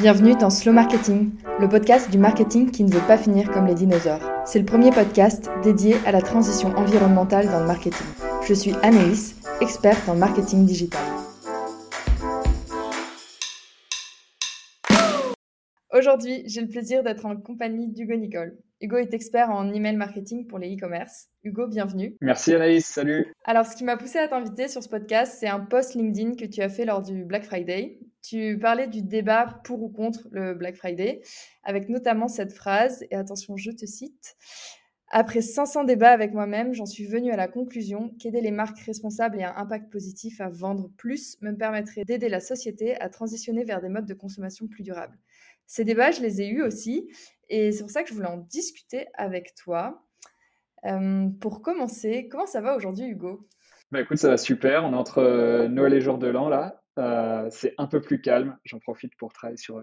Bienvenue dans Slow Marketing, le podcast du marketing qui ne veut pas finir comme les dinosaures. C'est le premier podcast dédié à la transition environnementale dans le marketing. Je suis Anaïs, experte en marketing digital. Aujourd'hui, j'ai le plaisir d'être en compagnie d'Hugo Nicole. Hugo est expert en email marketing pour les e-commerce. Hugo, bienvenue. Merci Anaïs, salut. Alors, ce qui m'a poussé à t'inviter sur ce podcast, c'est un post LinkedIn que tu as fait lors du Black Friday. Tu parlais du débat pour ou contre le Black Friday, avec notamment cette phrase, et attention, je te cite. Après 500 débats avec moi-même, j'en suis venue à la conclusion qu'aider les marques responsables et un impact positif à vendre plus me permettrait d'aider la société à transitionner vers des modes de consommation plus durables. Ces débats, je les ai eus aussi, et c'est pour ça que je voulais en discuter avec toi. Euh, pour commencer, comment ça va aujourd'hui, Hugo? Bah écoute, ça va super. On est entre euh, Noël et jour de l'an là. Euh, c'est un peu plus calme. J'en profite pour travailler sur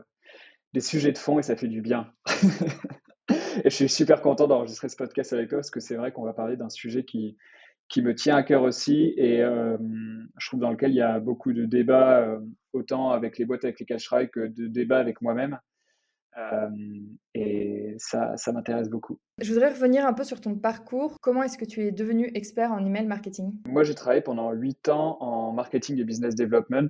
des sujets de fond et ça fait du bien. et je suis super content d'enregistrer ce podcast avec toi parce que c'est vrai qu'on va parler d'un sujet qui, qui me tient à cœur aussi et je trouve dans lequel il y a beaucoup de débats, autant avec les boîtes avec les cash que de débats avec moi-même. Euh, et ça, ça m'intéresse beaucoup. Je voudrais revenir un peu sur ton parcours. Comment est-ce que tu es devenu expert en email marketing? Moi, j'ai travaillé pendant 8 ans en marketing et business development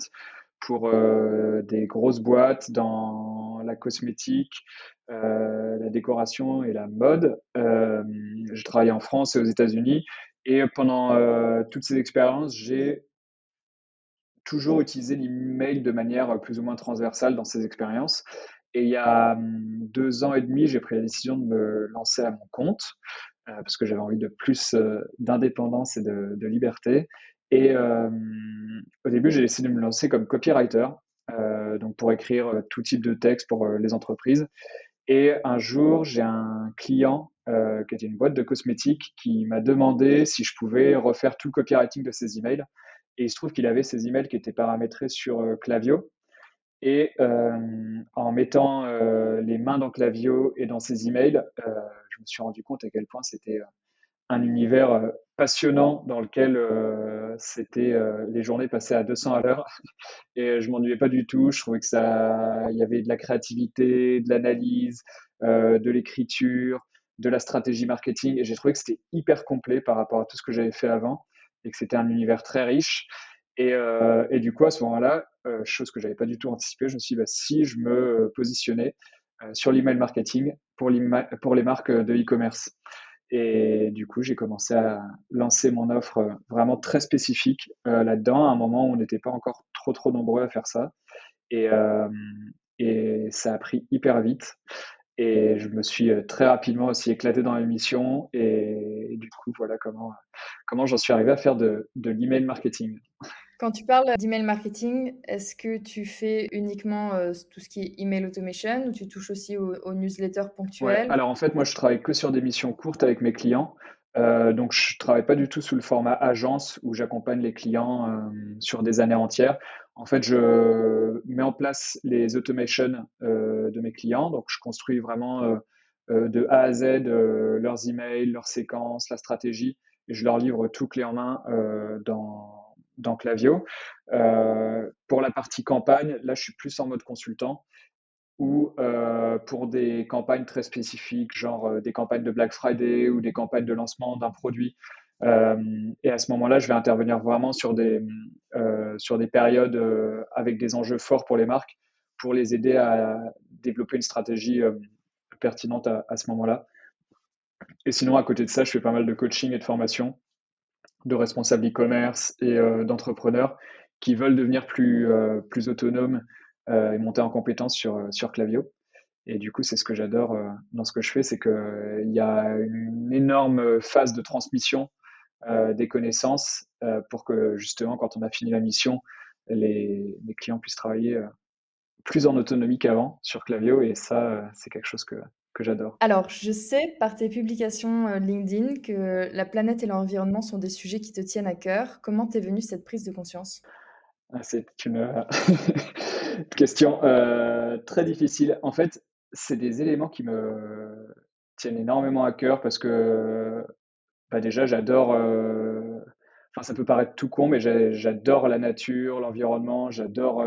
pour euh, des grosses boîtes dans la cosmétique, euh, la décoration et la mode. J'ai travaillé en France et aux États-Unis. Et pendant toutes ces expériences, j'ai toujours utilisé l'email de manière plus ou moins transversale dans ces expériences. Et il y a hum, deux ans et demi, j'ai pris la décision de me lancer à mon compte euh, parce que j'avais envie de plus euh, d'indépendance et de, liberté. Et euh, au début, j'ai décidé de me lancer comme copywriter, euh, donc pour écrire tout type de texte pour les entreprises. Et un jour, j'ai un client qui était une boîte de cosmétiques qui m'a demandé si je pouvais refaire tout le copywriting de ses emails. Et il se trouve qu'il avait ses emails qui étaient paramétrés sur Clavio. Et euh, en mettant euh, les mains dans Clavio et dans ses emails, euh, je me suis rendu compte à quel point c'était un univers passionnant dans lequel c'était les journées passées à 200 à l'heure et je m'ennuyais pas du tout. Je trouvais que ça, il y avait de la créativité, de l'analyse, de l'écriture, de la stratégie marketing et j'ai trouvé que c'était hyper complet par rapport à tout ce que j'avais fait avant et que c'était un univers très riche. Et, euh, et, du coup, à ce moment-là, euh, chose que j'avais pas du tout anticipé, je me suis dit, bah, si je me positionnais euh, sur l'email marketing pour, les marques de e-commerce. Et du coup, j'ai commencé à lancer mon offre vraiment très spécifique là-dedans, à un moment où on n'était pas encore trop trop nombreux à faire ça. Et ça a pris hyper vite. Et je me suis très rapidement aussi éclaté dans l'émission. Et, du coup, voilà comment, comment j'en suis arrivé à faire de, de l'email marketing. Quand tu parles d'email marketing, est-ce que tu fais uniquement euh, tout ce qui est email automation ou tu touches aussi aux, newsletters ponctuels Alors en fait, moi je travaille que sur des missions courtes avec mes clients. Euh, donc je travaille pas du tout sous le format agence où j'accompagne les clients euh, sur des années entières. En fait, je mets en place les automations de mes clients. Donc je construis vraiment de A à Z leurs emails, leurs séquences, la stratégie et je leur livre tout clé en main dans Clavio. Euh, pour la partie campagne, là, je suis plus en mode consultant ou euh, pour des campagnes très spécifiques, genre euh, des campagnes de Black Friday ou des campagnes de lancement d'un produit. et à ce moment-là, je vais intervenir vraiment sur des, sur des périodes avec des enjeux forts pour les marques pour les aider à développer une stratégie pertinente à, à ce moment-là. Et sinon, à côté de ça, je fais pas mal de coaching et de formation de responsables e-commerce et euh, d'entrepreneurs qui veulent devenir plus, euh, plus autonomes euh, et monter en compétence sur, sur Clavio. Et du coup, c'est ce que j'adore dans ce que je fais, c'est qu'il y a une énorme phase de transmission des connaissances pour que justement, quand on a fini la mission, les, les clients puissent travailler plus en autonomie qu'avant sur Clavio. Et ça, c'est quelque chose que, que j'adore. Alors, je sais par tes publications euh, LinkedIn que la planète et l'environnement sont des sujets qui te tiennent à cœur. Comment t'es venue cette prise de conscience? C'est une euh, question euh, très difficile. En fait, c'est des éléments qui me tiennent énormément à cœur parce que bah déjà, j'adore. Enfin, ça peut paraître tout con, mais j'adore la nature, l'environnement, j'adore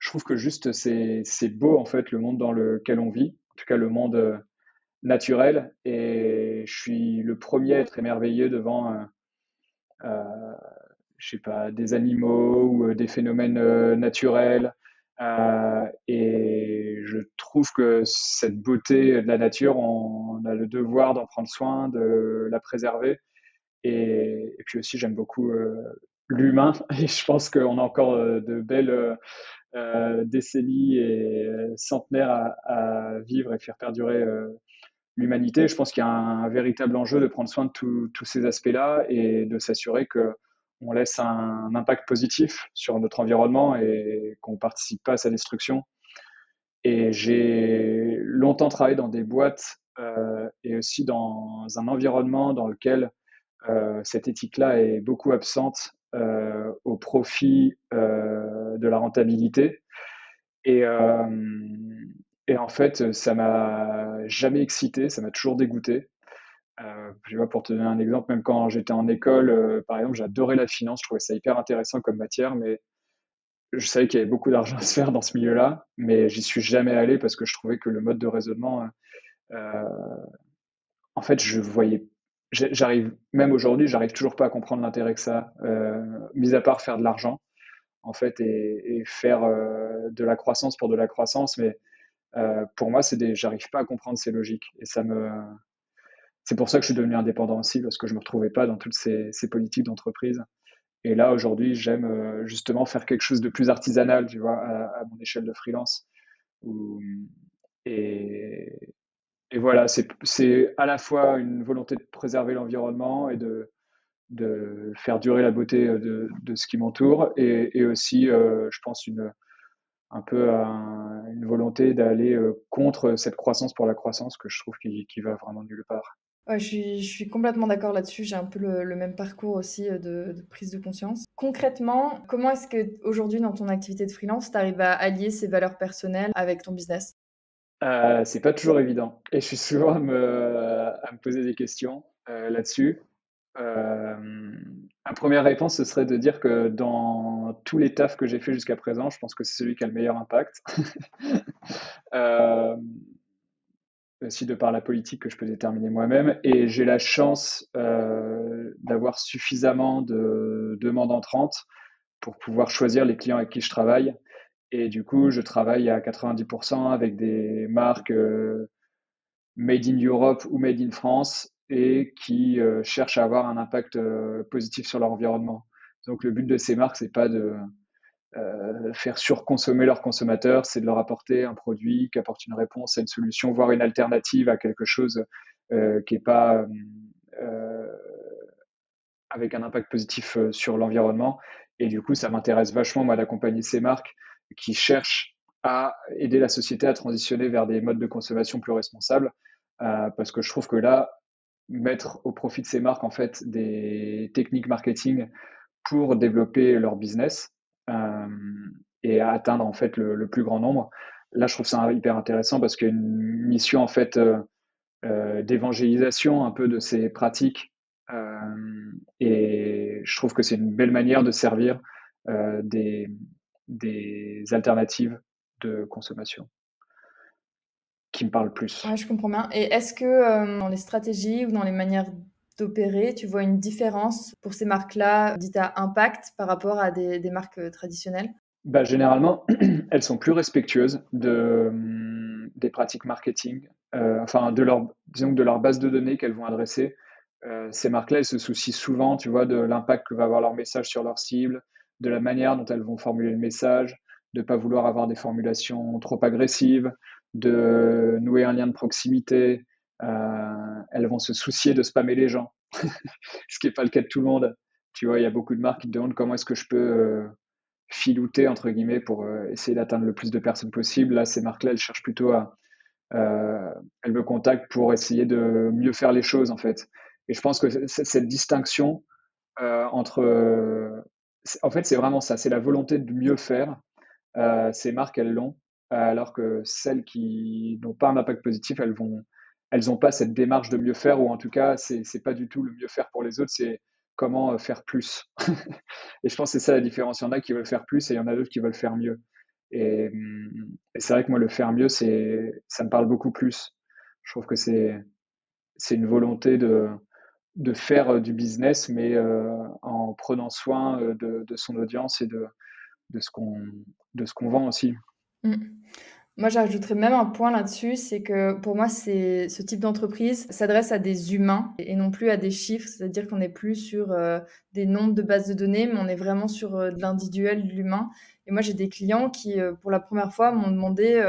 je trouve que juste c'est beau en fait le monde dans lequel on vit, en tout cas le monde naturel, et je suis le premier à être émerveillé devant, euh, je sais pas, des animaux ou des phénomènes naturels. et je trouve que cette beauté de la nature, on, a le devoir d'en prendre soin, de la préserver. Et, puis aussi, j'aime beaucoup l'humain. Et je pense qu'on a encore de belles euh, décennies et centenaires à, vivre et faire perdurer l'humanité. Je pense qu'il y a un, véritable enjeu de prendre soin de tous ces aspects-là et de s'assurer que on laisse un, impact positif sur notre environnement et qu'on participe pas à sa destruction. Et j'ai longtemps travaillé dans des boîtes euh, et aussi dans un environnement dans lequel euh, cette éthique-là est beaucoup absente euh, au profit de la rentabilité. Et, et en fait, ça m'a jamais excité, ça m'a toujours dégoûté. Euh, je vois, pour te donner un exemple, même quand j'étais en école, euh, par exemple, j'adorais la finance, je trouvais ça hyper intéressant comme matière, mais je savais qu'il y avait beaucoup d'argent à se faire dans ce milieu-là, mais j'y suis jamais allé parce que je trouvais que le mode de raisonnement, euh, en fait, je voyais, j'arrive, même aujourd'hui, j'arrive toujours pas à comprendre l'intérêt que ça, mis à part faire de l'argent, en fait, et, et faire de la croissance pour de la croissance, mais euh, pour moi, c'est des, j'arrive pas à comprendre ces logiques. Et ça me, c'est pour ça que je suis devenu indépendant aussi, parce que je me retrouvais pas dans toutes ces, politiques d'entreprise. Et là, aujourd'hui, j'aime euh, justement faire quelque chose de plus artisanal, tu vois, à, mon échelle de freelance. et, voilà, c'est à la fois une volonté de préserver l'environnement et de, faire durer la beauté de, de ce qui m'entoure, et, aussi, euh, je pense, une, un peu une volonté d'aller euh, contre cette croissance pour la croissance que je trouve qui, qui va vraiment nulle part. Je, suis, complètement d'accord là-dessus. J'ai un peu le, même parcours aussi euh, de, prise de conscience. Concrètement, comment est-ce que aujourd'hui dans ton activité de freelance, tu arrives à allier ces valeurs personnelles avec ton business? Euh, C'est pas toujours évident. Et je suis souvent à me, poser des questions euh, là-dessus. Euh, première réponse, ce serait de dire que dans tous les tafs que j'ai fait jusqu'à présent, je pense que c'est celui qui a le meilleur impact. euh, aussi de par la politique que je peux déterminer moi-même. Et j'ai la chance euh, d'avoir suffisamment de demandes entrantes pour pouvoir choisir les clients avec qui je travaille. Et du coup, je travaille à 90% avec des marques euh, made in Europe ou made in France et qui euh, cherchent à avoir un impact positif sur leur environnement. Donc le but de ces marques, c'est pas de euh, faire surconsommer leurs consommateurs, c'est de leur apporter un produit qui apporte une réponse à une solution, voire une alternative à quelque chose qui n'est pas avec un impact positif sur l'environnement. Et du coup, ça m'intéresse vachement, moi, d'accompagner ces marques qui cherchent à aider la société à transitionner vers des modes de consommation plus responsables. parce que je trouve que là, mettre au profit de ces marques en fait des techniques marketing pour développer leur business euh, et atteindre en fait le, plus grand nombre. Là, je trouve ça hyper intéressant parce qu'il y a une mission en fait euh, euh, d'évangélisation un peu de ces pratiques et je trouve que c'est une belle manière de servir des, alternatives de consommation qui me parle plus. Je comprends bien. Et est-ce que dans les stratégies ou dans les manières d'opérer, tu vois une différence pour ces marques-là dites à impact par rapport à des, marques euh, traditionnelles? Bah, Généralement, elles sont plus respectueuses hum, des pratiques marketing, euh, enfin de leur, disons, de leur base de données qu'elles vont adresser. Euh, ces marques-là, elles se soucient souvent, tu vois, de l'impact que va avoir leur message sur leur cible, de la manière dont elles vont formuler le message, de ne pas vouloir avoir des formulations trop agressives, de nouer un lien de proximité. Euh, elles vont se soucier de spammer les gens, ce qui n'est pas le cas de tout le monde. Tu vois, il y a beaucoup de marques qui te demandent comment est-ce que je peux euh, filouter, entre guillemets, pour euh, essayer d'atteindre le plus de personnes possible. Là, ces marques-là, elles cherchent plutôt à... elles me contactent pour essayer de mieux faire les choses, en fait. Et je pense que cette distinction entre... en fait, c'est vraiment ça, c'est la volonté de mieux faire. ces marques, elles l'ont alors que celles qui n'ont pas un impact positif, elles vont, elles n'ont pas cette démarche de mieux faire, ou en tout cas, c'est n'est pas du tout le mieux faire pour les autres, c'est comment euh, faire plus. et je pense que c'est ça la différence. Il y en a qui veulent faire plus et il y en a d'autres qui veulent faire mieux. Et, et c'est vrai que moi, le faire mieux, c'est, ça me parle beaucoup plus. Je trouve que c'est, une volonté de, de faire du business, mais en prenant soin de, de, son audience et de, de ce qu'on qu'on vend aussi. Mmh. Moi, j'ajouterais même un point là-dessus, c'est que pour moi, c'est ce type d'entreprise s'adresse à des humains et non plus à des chiffres, c'est-à-dire qu'on n'est plus sur des nombres de bases de données, mais on est vraiment sur de l'individuel, de l'humain. Et moi, j'ai des clients qui, pour la première fois, m'ont demandé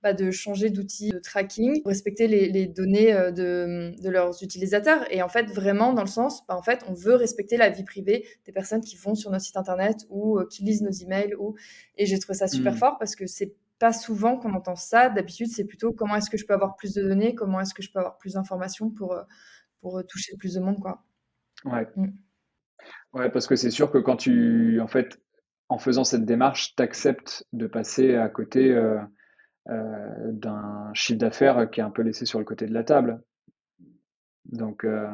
bah, de changer d'outil de tracking pour respecter les, données euh, de, leurs utilisateurs. Et en fait, vraiment dans le sens, bah, en fait, on veut respecter la vie privée des personnes qui vont sur nos sites internet ou euh, qui lisent nos emails. Ou... Et j'ai trouvé ça super mmh. fort parce que c'est pas souvent qu'on entend ça. D'habitude, c'est plutôt comment est-ce que je peux avoir plus de données, comment est-ce que je peux avoir plus d'informations pour, euh, pour toucher plus de monde. Quoi. Ouais. Mmh. Ouais, parce que c'est sûr que quand tu, en fait, en faisant cette démarche, tu acceptes de passer à côté euh, d'un chiffre d'affaires qui est un peu laissé sur le côté de la table. Donc, euh,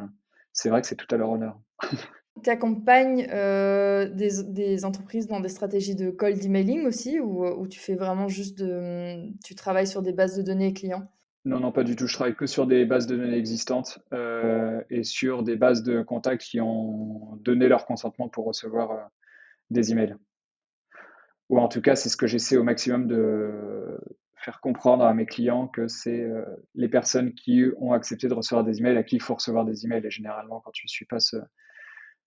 c'est vrai que c'est tout à leur honneur. Tu accompagnes euh, des, entreprises dans des stratégies de cold emailing aussi ou, ou, tu fais vraiment juste de. Tu travailles sur des bases de données clients? Non, non, pas du tout. Je travaille que sur des bases de données existantes et sur des bases de contacts qui ont donné leur consentement pour recevoir des emails. Ou en tout cas, c'est ce que j'essaie au maximum de, faire comprendre à mes clients que c'est euh, les personnes qui ont accepté de recevoir des emails à qui il faut recevoir des emails. Et généralement, quand tu ne suis pas ce,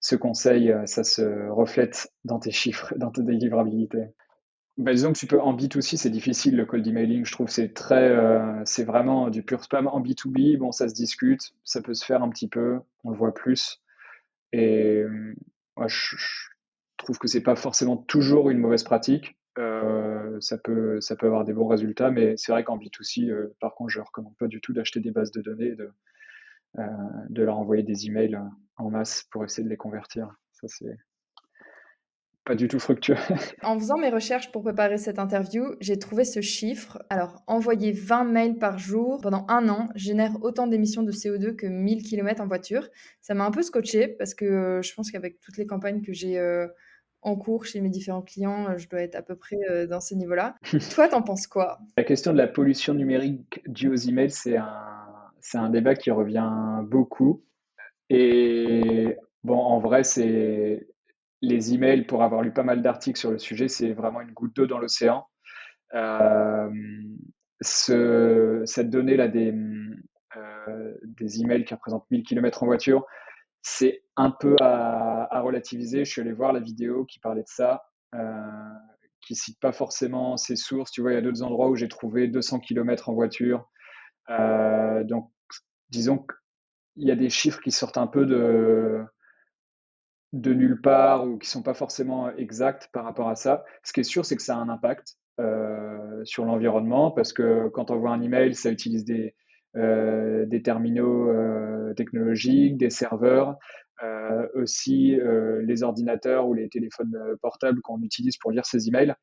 ce conseil, euh, ça se reflète dans tes chiffres, dans ta délivrabilité. Bah, disons que tu peux en B2C, c'est difficile le cold emailing. Je trouve c'est très, euh, c'est vraiment du pur spam. En B2B, bon, ça se discute, ça peut se faire un petit peu, on le voit plus. Et moi, je, je trouve que c'est pas forcément toujours une mauvaise pratique. Euh, ça, peut, ça peut avoir des bons résultats, mais c'est vrai qu'en B2C, euh, par contre, je ne recommande pas du tout d'acheter des bases de données, euh, de leur envoyer des emails en masse pour essayer de les convertir. Ça, c'est pas du tout fructueux. en faisant mes recherches pour préparer cette interview, j'ai trouvé ce chiffre. Alors, envoyer 20 mails par jour pendant un an génère autant d'émissions de CO2 que 1000 km en voiture. Ça m'a un peu scotché parce que je pense qu'avec toutes les campagnes que j'ai en cours chez mes différents clients, euh, je dois être à peu près euh, dans ce niveau-là. Toi, t'en penses quoi? La question de la pollution numérique due aux emails, c'est un, c'est un débat qui revient beaucoup. Et bon, en vrai, c'est les emails, pour avoir lu pas mal d'articles sur le sujet, c'est vraiment une goutte d'eau dans l'océan. Euh, ce, cette donnée-là des, euh, des emails qui représentent 1000 km en voiture, c'est un peu à, relativiser. Je suis allé voir la vidéo qui parlait de ça, euh, qui cite pas forcément ses sources. Tu vois, il y a d'autres endroits où j'ai trouvé 200 km en voiture. Euh, donc, disons qu'il y a des chiffres qui sortent un peu de, de nulle part ou qui sont pas forcément exacts par rapport à ça. Ce qui est sûr, c'est que ça a un impact euh, sur l'environnement parce que quand on voit un email, ça utilise des, euh, des terminaux technologiques, des serveurs, aussi les ordinateurs ou les téléphones portables qu'on utilise pour lire ces emails.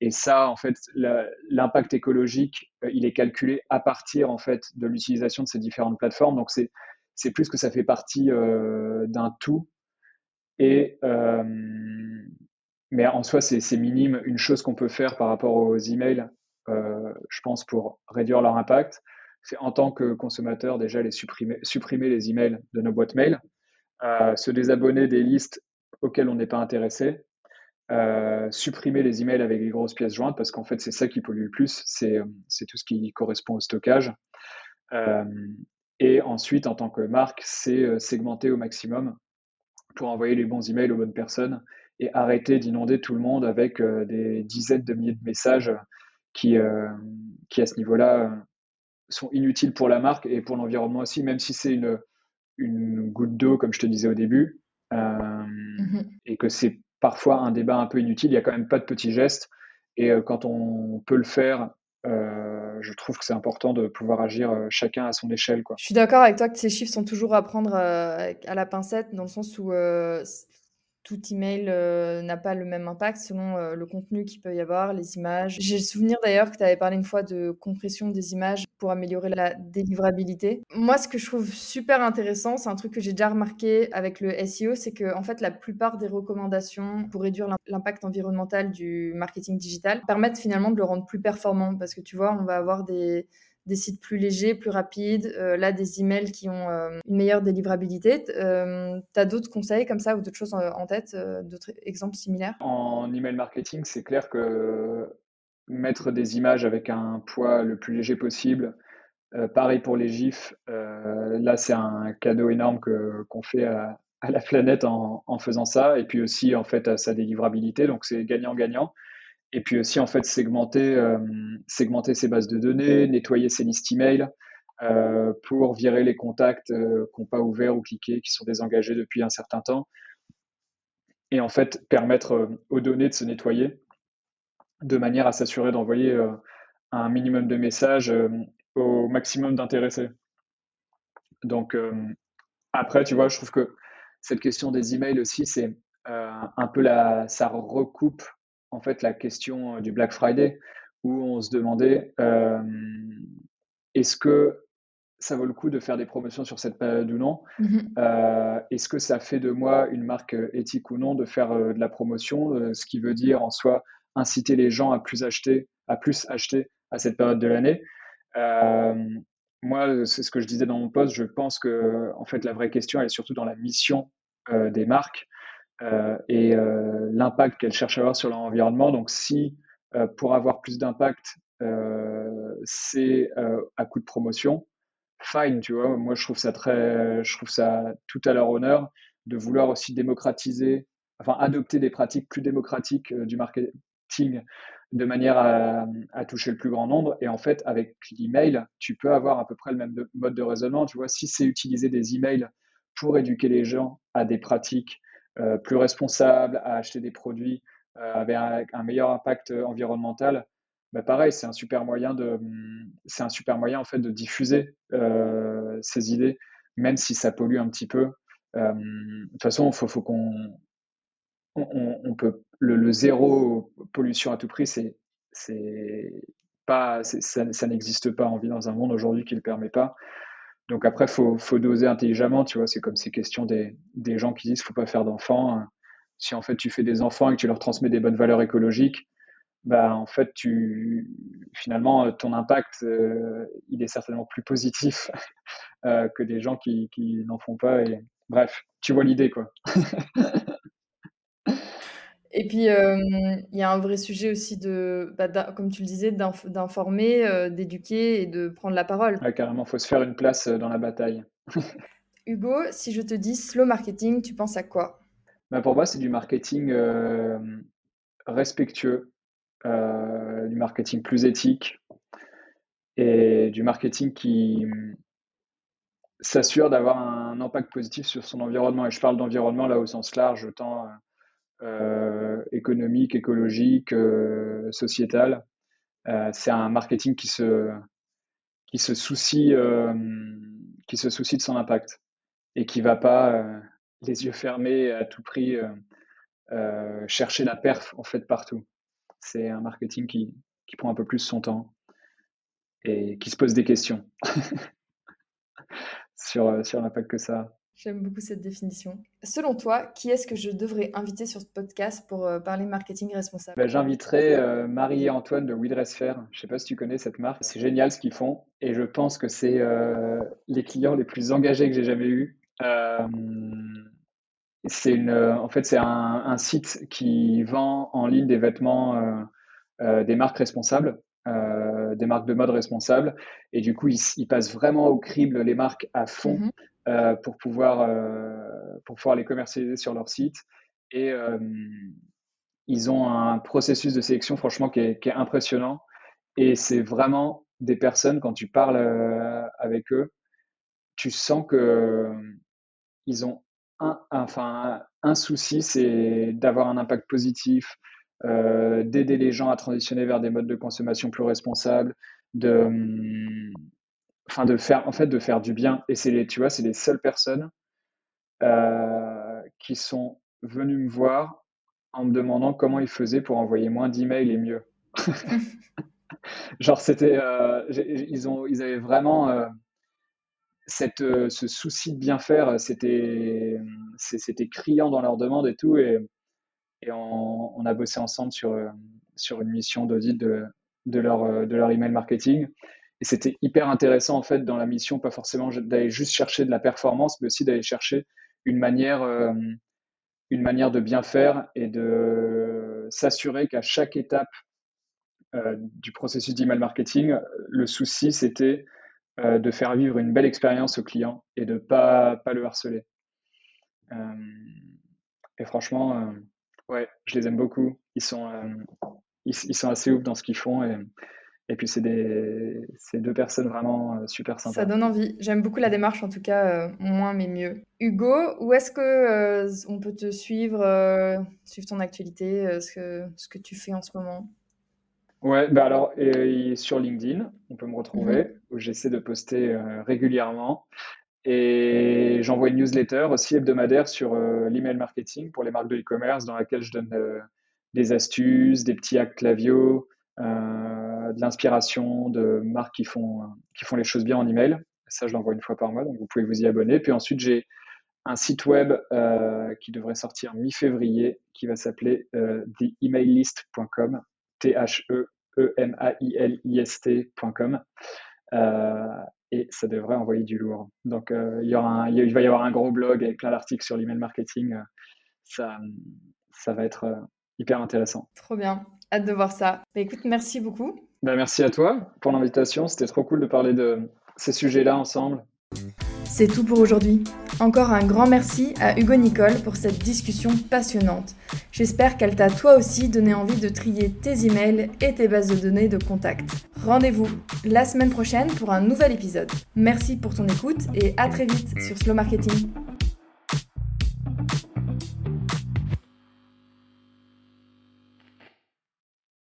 Et ça, en fait, l'impact écologique, il est calculé à partir en fait de l'utilisation de ces différentes plateformes. Donc c'est c'est plus que ça fait partie d'un tout. Et mais en soi, c'est minime. Une chose qu'on peut faire par rapport aux emails, je pense, pour réduire leur impact, c'est en tant que consommateur déjà les supprimer, supprimer les emails de nos boîtes mail, euh, se désabonner des listes auxquelles on n'est pas intéressé, euh, supprimer les emails avec les grosses pièces jointes parce qu'en fait c'est ça qui pollue le plus, c'est tout ce qui correspond au stockage. Euh, et ensuite, en tant que marque, c'est segmenter au maximum pour envoyer les bons emails aux bonnes personnes et arrêter d'inonder tout le monde avec des dizaines de milliers de messages qui, qui à ce niveau-là, sont inutiles pour la marque et pour l'environnement aussi, même si c'est une, une goutte d'eau, comme je te disais au début, euh, mm-hmm. et que c'est parfois un débat un peu inutile, il n'y a quand même pas de petits gestes. Et euh, quand on peut le faire, euh, je trouve que c'est important de pouvoir agir chacun à son échelle. Quoi. Je suis d'accord avec toi que ces chiffres sont toujours à prendre à la pincette, dans le sens où tout email euh, n'a pas le même impact selon euh, le contenu qu'il peut y avoir, les images. J'ai le souvenir d'ailleurs que tu avais parlé une fois de compression des images pour améliorer la délivrabilité. Moi, ce que je trouve super intéressant, c'est un truc que j'ai déjà remarqué avec le SEO, c'est que en fait, la plupart des recommandations pour réduire l'impact environnemental du marketing digital permettent finalement de le rendre plus performant parce que tu vois, on va avoir des des sites plus légers, plus rapides, euh, là des emails qui ont euh, une meilleure délivrabilité. Euh, tu as d'autres conseils comme ça ou d'autres choses en, tête, d'autres exemples similaires? En email marketing, c'est clair que mettre des images avec un poids le plus léger possible, pareil pour les GIFs, là c'est un cadeau énorme qu'on fait à, la planète en, en, faisant ça, et puis aussi en fait à sa délivrabilité, donc c'est gagnant-gagnant. Et puis aussi, en fait, segmenter, euh, segmenter ses bases de données, nettoyer ses listes email euh, pour virer les contacts euh, qui n'ont pas ouvert ou cliqué, qui sont désengagés depuis un certain temps. Et en fait, permettre aux données de se nettoyer de manière à s'assurer d'envoyer un minimum de messages au maximum d'intéressés. Donc, après, tu vois, je trouve que cette question des emails aussi, c'est un peu la, ça recoupe en fait la question euh, du Black Friday où on se demandait euh, est-ce que ça vaut le coup de faire des promotions sur cette période ou non? Mmh euh, Est-ce que ça fait de moi une marque éthique ou non de faire de la promotion? Ce qui veut dire en soi inciter les gens à plus acheter, à plus acheter à cette période de l'année. moi, c'est ce que je disais dans mon poste. Je pense que en fait la vraie question elle est surtout dans la mission des marques. Euh, et euh, l'impact qu'elles cherchent à avoir sur leur environnement. Donc, si euh, pour avoir plus d'impact, c'est à coup de promotion, fine, tu vois. Moi, je trouve ça très, je trouve ça tout à leur honneur de vouloir aussi démocratiser, enfin adopter des pratiques plus démocratiques du marketing de manière à, à, toucher le plus grand nombre. Et en fait, avec l'email, tu peux avoir à peu près le même mode de raisonnement. Tu vois, si c'est utiliser des emails pour éduquer les gens à des pratiques euh, plus responsable, à acheter des produits euh, avec un, meilleur impact environnemental, bah pareil, c'est un super moyen de, c'est un super moyen en fait de diffuser euh, ces idées, même si ça pollue un petit peu. de toute façon, faut, qu'on, on, peut, le, zéro pollution à tout prix, c'est, c'est pas, ça, ça n'existe pas. On vit dans un monde aujourd'hui qui ne le permet pas. Donc après, faut, faut, doser intelligemment, tu vois. C'est comme ces questions des, des gens qui disent faut pas faire d'enfants. Si en fait tu fais des enfants et que tu leur transmets des bonnes valeurs écologiques, bah en fait tu finalement ton impact euh, il est certainement plus positif euh, que des gens qui, qui n'en font pas. Et bref, tu vois l'idée quoi. Et puis, il y a un vrai sujet aussi de, bah, comme tu le disais, d'informer, d'éduquer et de prendre la parole. Ouais, carrément, il faut se faire une place dans la bataille. Hugo, si je te dis slow marketing, tu penses à quoi? Bah, Pour moi, c'est du marketing respectueux, du marketing plus éthique et du marketing qui s'assure d'avoir un impact positif sur son environnement. Et je parle d'environnement là au sens large, autant euh, économique, écologique, euh, sociétal. Euh, c'est un marketing qui se, qui se soucie, qui se soucie de son impact et qui va pas les yeux fermés à tout prix chercher la perf en fait partout. C'est un marketing qui, qui prend un peu plus son temps et qui se pose des questions sur, sur l'impact que ça a. J'aime beaucoup cette définition. Selon toi, qui est-ce que je devrais inviter sur ce podcast pour euh, parler marketing responsable? Ben, J'inviterai euh, Marie et Antoine de Widresfer. Je ne sais pas si tu connais cette marque. C'est génial ce qu'ils font et je pense que c'est euh, les clients les plus engagés que j'ai jamais eus. c'est une, en fait, c'est un, site qui vend en ligne des vêtements des marques responsables. des marques de mode responsables et du coup ils, passent vraiment au crible les marques à fond mm-hmm. Euh, pour, pouvoir, euh, pour pouvoir les commercialiser sur leur site. Et euh, ils ont un processus de sélection, franchement, qui est, impressionnant. Et c'est vraiment des personnes, quand tu parles avec eux, tu sens que ils ont un, enfin, un souci, c'est d'avoir un impact positif, d'aider les gens à transitionner vers des modes de consommation plus responsables, de, enfin de faire en fait de faire du bien et c'est les tu vois c'est les seules personnes euh, qui sont venus me voir en me demandant comment ils faisaient pour envoyer moins d'emails et mieux. Genre, c'était, euh, ils, ont, ils avaient vraiment euh, cette, ce souci de bien faire. C'était, c'était criant dans leurs demandes et tout. Et, et on, a bossé ensemble sur, sur une mission d'audit de, de, leur, de leur email marketing. Et c'était hyper intéressant, en fait, dans la mission, pas forcément d'aller juste chercher de la performance, mais aussi d'aller chercher une manière, une manière de bien faire et de s'assurer qu'à chaque étape euh, du processus d'email marketing, le souci, c'était euh, de faire vivre une belle expérience au client et de pas, pas le harceler. Euh, et franchement, ouais, je les aime beaucoup. Ils sont, ils, sont assez ouf dans ce qu'ils font. Et puis, c'est deux personnes vraiment super sympas. Ça donne envie. J'aime beaucoup la démarche, en tout cas, moins mais mieux. Hugo, où est-ce que on peut te suivre, suivre ton actualité, ce, que, ce que tu fais en ce moment? Ouais, bah alors sur LinkedIn, on peut me retrouver, mhm. où j'essaie de poster euh, régulièrement. Et j'envoie une newsletter aussi hebdomadaire sur euh, l'email marketing pour les marques de e-commerce, dans laquelle je donne euh, des astuces, des petits hacks clavio, de l'inspiration de marques qui font, qui font les choses bien en email. Ça, je l'envoie une fois par mois, donc vous pouvez vous y abonner. Puis ensuite, j'ai un site web qui devrait sortir mi-février, qui va s'appeler theemaillist.com. T-H-E-E-M-A-I-L-I-S-T.com. Euh, et ça devrait envoyer du lourd. Donc, euh, il, y aura il va y avoir un gros blog avec plein d'articles sur l'email marketing. Ça, ça va être euh, hyper intéressant. Trop bien. Hâte de voir ça. Bah, écoute, merci beaucoup. Bah, merci à toi pour l'invitation. C'était trop cool de parler de ces sujets-là ensemble. C'est tout pour aujourd'hui. Encore un grand merci à Hugo Nicole pour cette discussion passionnante. J'espère qu'elle t'a toi aussi donné envie de trier tes emails et tes bases de données de contact. Rendez-vous la semaine prochaine pour un nouvel épisode. Merci pour ton écoute et à très vite sur Slow Marketing.